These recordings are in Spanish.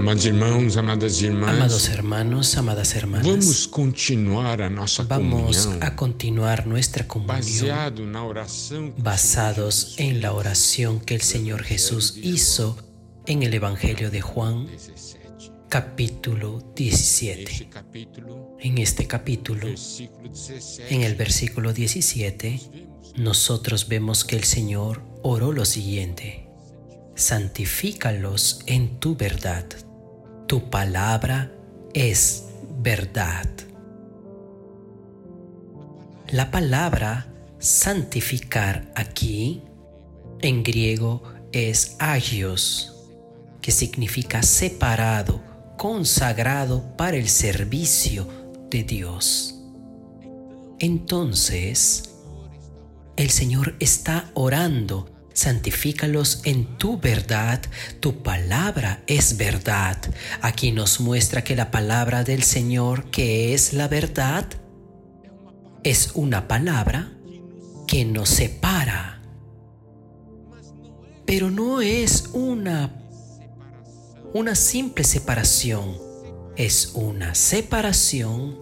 Amados irmãos, amadas irmãs, Amados hermanos, amadas hermanas, vamos continuar a nossa vamos comunhão a continuar nuestra comunión basados en la oración que el Señor Jesús hizo en el Evangelio de Juan, 17. capítulo Este 17. capítulo, En este capítulo, versículo 17, en el versículo 17, nosotros vemos que el Señor oró lo siguiente. Santifícalos en tu verdad. Tu palabra es verdad. La palabra santificar aquí en griego es agios, que significa separado, consagrado para el servicio de Dios. Entonces, el Señor está orando, santifícalos en tu verdad, tu palabra es verdad. Aquí nos muestra que la palabra del Señor, que es la verdad, es una palabra que nos separa. Pero no es una una simple separación, es una separación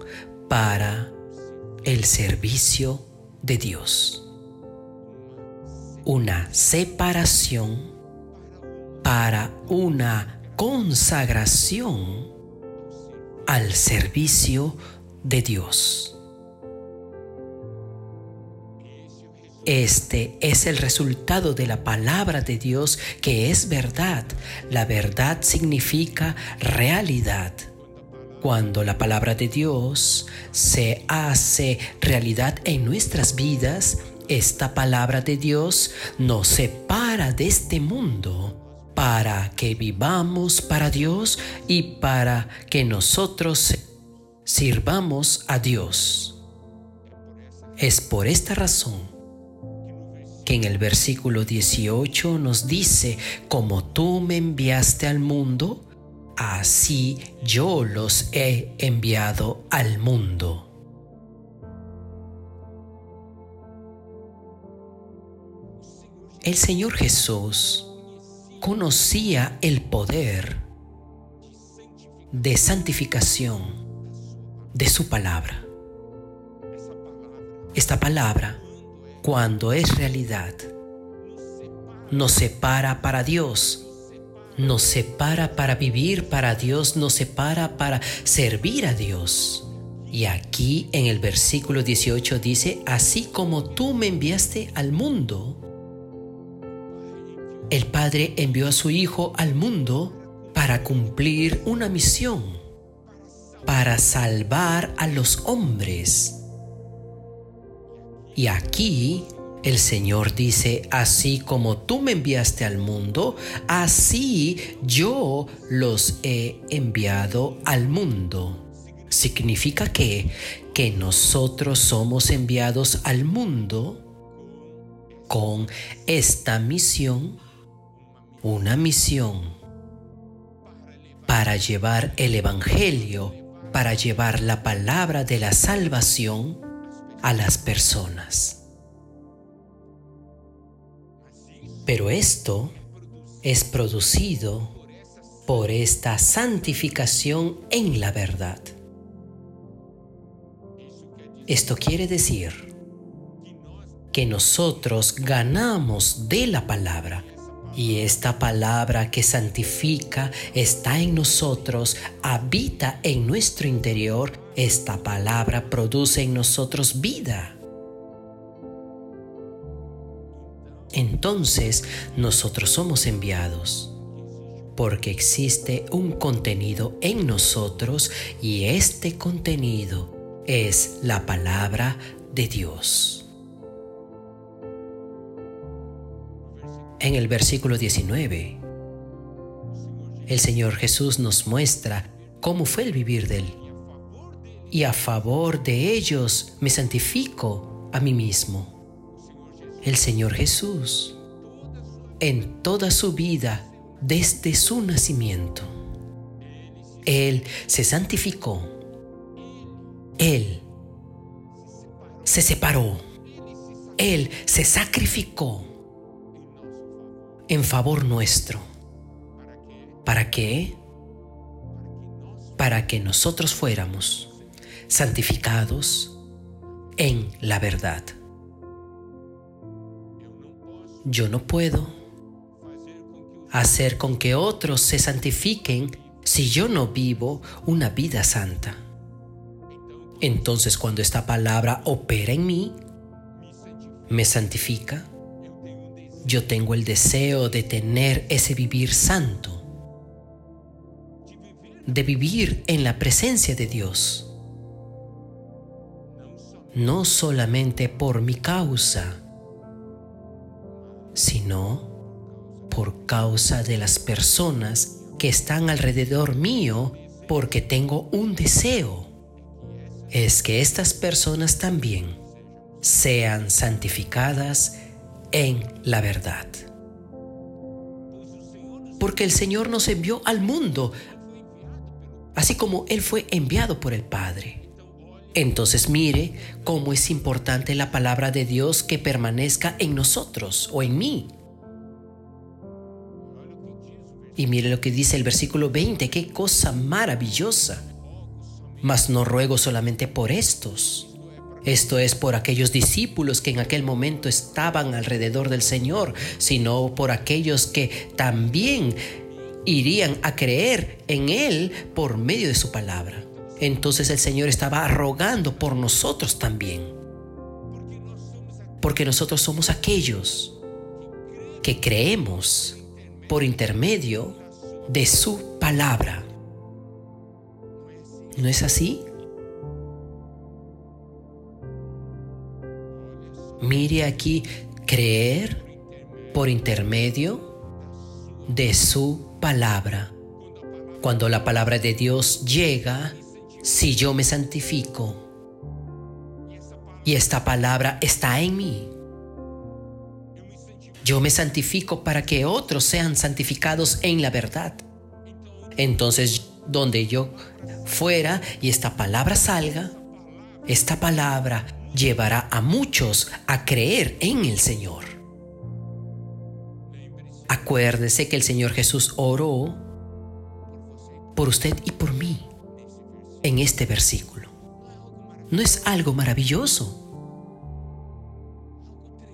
para el servicio de Dios. Una separación para una consagración al servicio de Dios. Este es el resultado de la palabra de Dios que es verdad. La verdad significa realidad. Cuando la palabra de Dios se hace realidad en nuestras vidas, esta palabra de Dios nos separa de este mundo para que vivamos para Dios y para que nosotros sirvamos a Dios. Es por esta razón que en el versículo 18 nos dice, como tú me enviaste al mundo, así yo los he enviado al mundo. El Señor Jesús conocía el poder de santificación de su palabra. Esta palabra cuando es realidad, nos separa para Dios, nos separa para vivir para Dios, nos separa para servir a Dios. Y aquí en el versículo 18 dice, así como tú me enviaste al mundo, el Padre envió a su Hijo al mundo para cumplir una misión, para salvar a los hombres. Y aquí el Señor dice, así como tú me enviaste al mundo, así yo los he enviado al mundo. Significa que, que nosotros somos enviados al mundo con esta misión, una misión para llevar el Evangelio, para llevar la palabra de la salvación a las personas. Pero esto es producido por esta santificación en la verdad. Esto quiere decir que nosotros ganamos de la palabra y esta palabra que santifica está en nosotros, habita en nuestro interior. Esta palabra produce en nosotros vida. Entonces nosotros somos enviados porque existe un contenido en nosotros y este contenido es la palabra de Dios. En el versículo 19, el Señor Jesús nos muestra cómo fue el vivir de Él. Y a favor de ellos me santifico a mí mismo. El Señor Jesús, en toda su vida, desde su nacimiento, Él se santificó. Él se separó. Él se sacrificó en favor nuestro. ¿Para qué? para que nosotros fuéramos santificados en la verdad. Yo no puedo hacer con que otros se santifiquen si yo no vivo una vida santa. Entonces cuando esta palabra opera en mí, me santifica, yo tengo el deseo de tener ese vivir santo, de vivir en la presencia de Dios, no solamente por mi causa, sino por causa de las personas que están alrededor mío, porque tengo un deseo, es que estas personas también sean santificadas en la verdad. Porque el Señor nos envió al mundo, así como Él fue enviado por el Padre. Entonces mire cómo es importante la palabra de Dios que permanezca en nosotros o en mí. Y mire lo que dice el versículo 20, qué cosa maravillosa. Mas no ruego solamente por estos, esto es por aquellos discípulos que en aquel momento estaban alrededor del Señor, sino por aquellos que también irían a creer en Él por medio de su palabra. Entonces el Señor estaba rogando por nosotros también. Porque nosotros somos aquellos que creemos por intermedio de su palabra. ¿No es así? Mire aquí, creer por intermedio de su palabra. Cuando la palabra de Dios llega, si yo me santifico y esta palabra está en mí, yo me santifico para que otros sean santificados en la verdad. Entonces, donde yo fuera y esta palabra salga, esta palabra llevará a muchos a creer en el Señor. Acuérdese que el Señor Jesús oró por usted y por mí en este versículo. ¿No es algo maravilloso?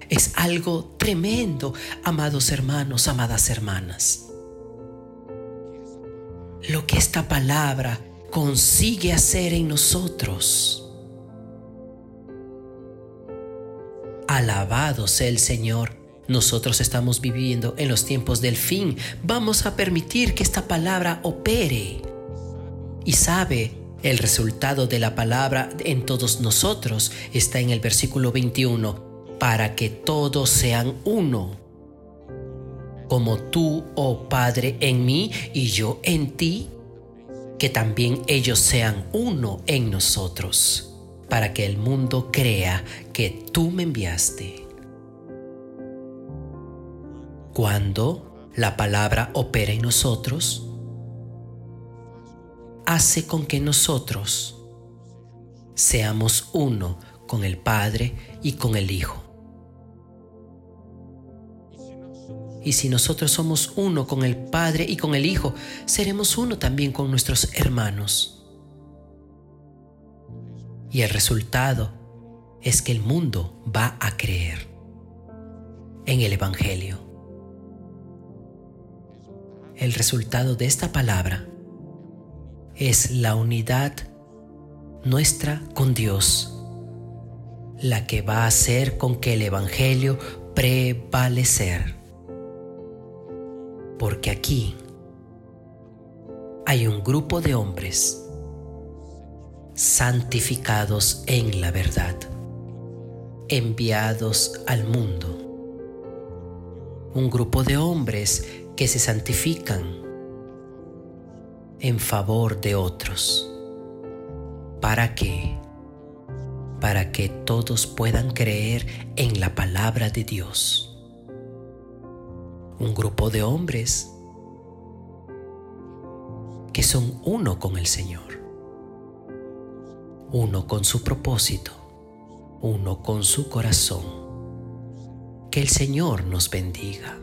Es algo tremendo, amados hermanos, amadas hermanas. Lo que esta palabra consigue hacer en nosotros Alabado sea el Señor. Nosotros estamos viviendo en los tiempos del fin. Vamos a permitir que esta palabra opere. Y sabe, el resultado de la palabra en todos nosotros está en el versículo 21, para que todos sean uno. Como tú, oh Padre, en mí y yo en ti, que también ellos sean uno en nosotros para que el mundo crea que tú me enviaste. Cuando la palabra opera en nosotros, hace con que nosotros seamos uno con el Padre y con el Hijo. Y si nosotros somos uno con el Padre y con el Hijo, seremos uno también con nuestros hermanos. Y el resultado es que el mundo va a creer en el Evangelio. El resultado de esta palabra es la unidad nuestra con Dios, la que va a hacer con que el Evangelio prevalecer. Porque aquí hay un grupo de hombres santificados en la verdad, enviados al mundo. Un grupo de hombres que se santifican en favor de otros. ¿Para qué? Para que todos puedan creer en la palabra de Dios. Un grupo de hombres que son uno con el Señor uno con su propósito, uno con su corazón. Que el Señor nos bendiga.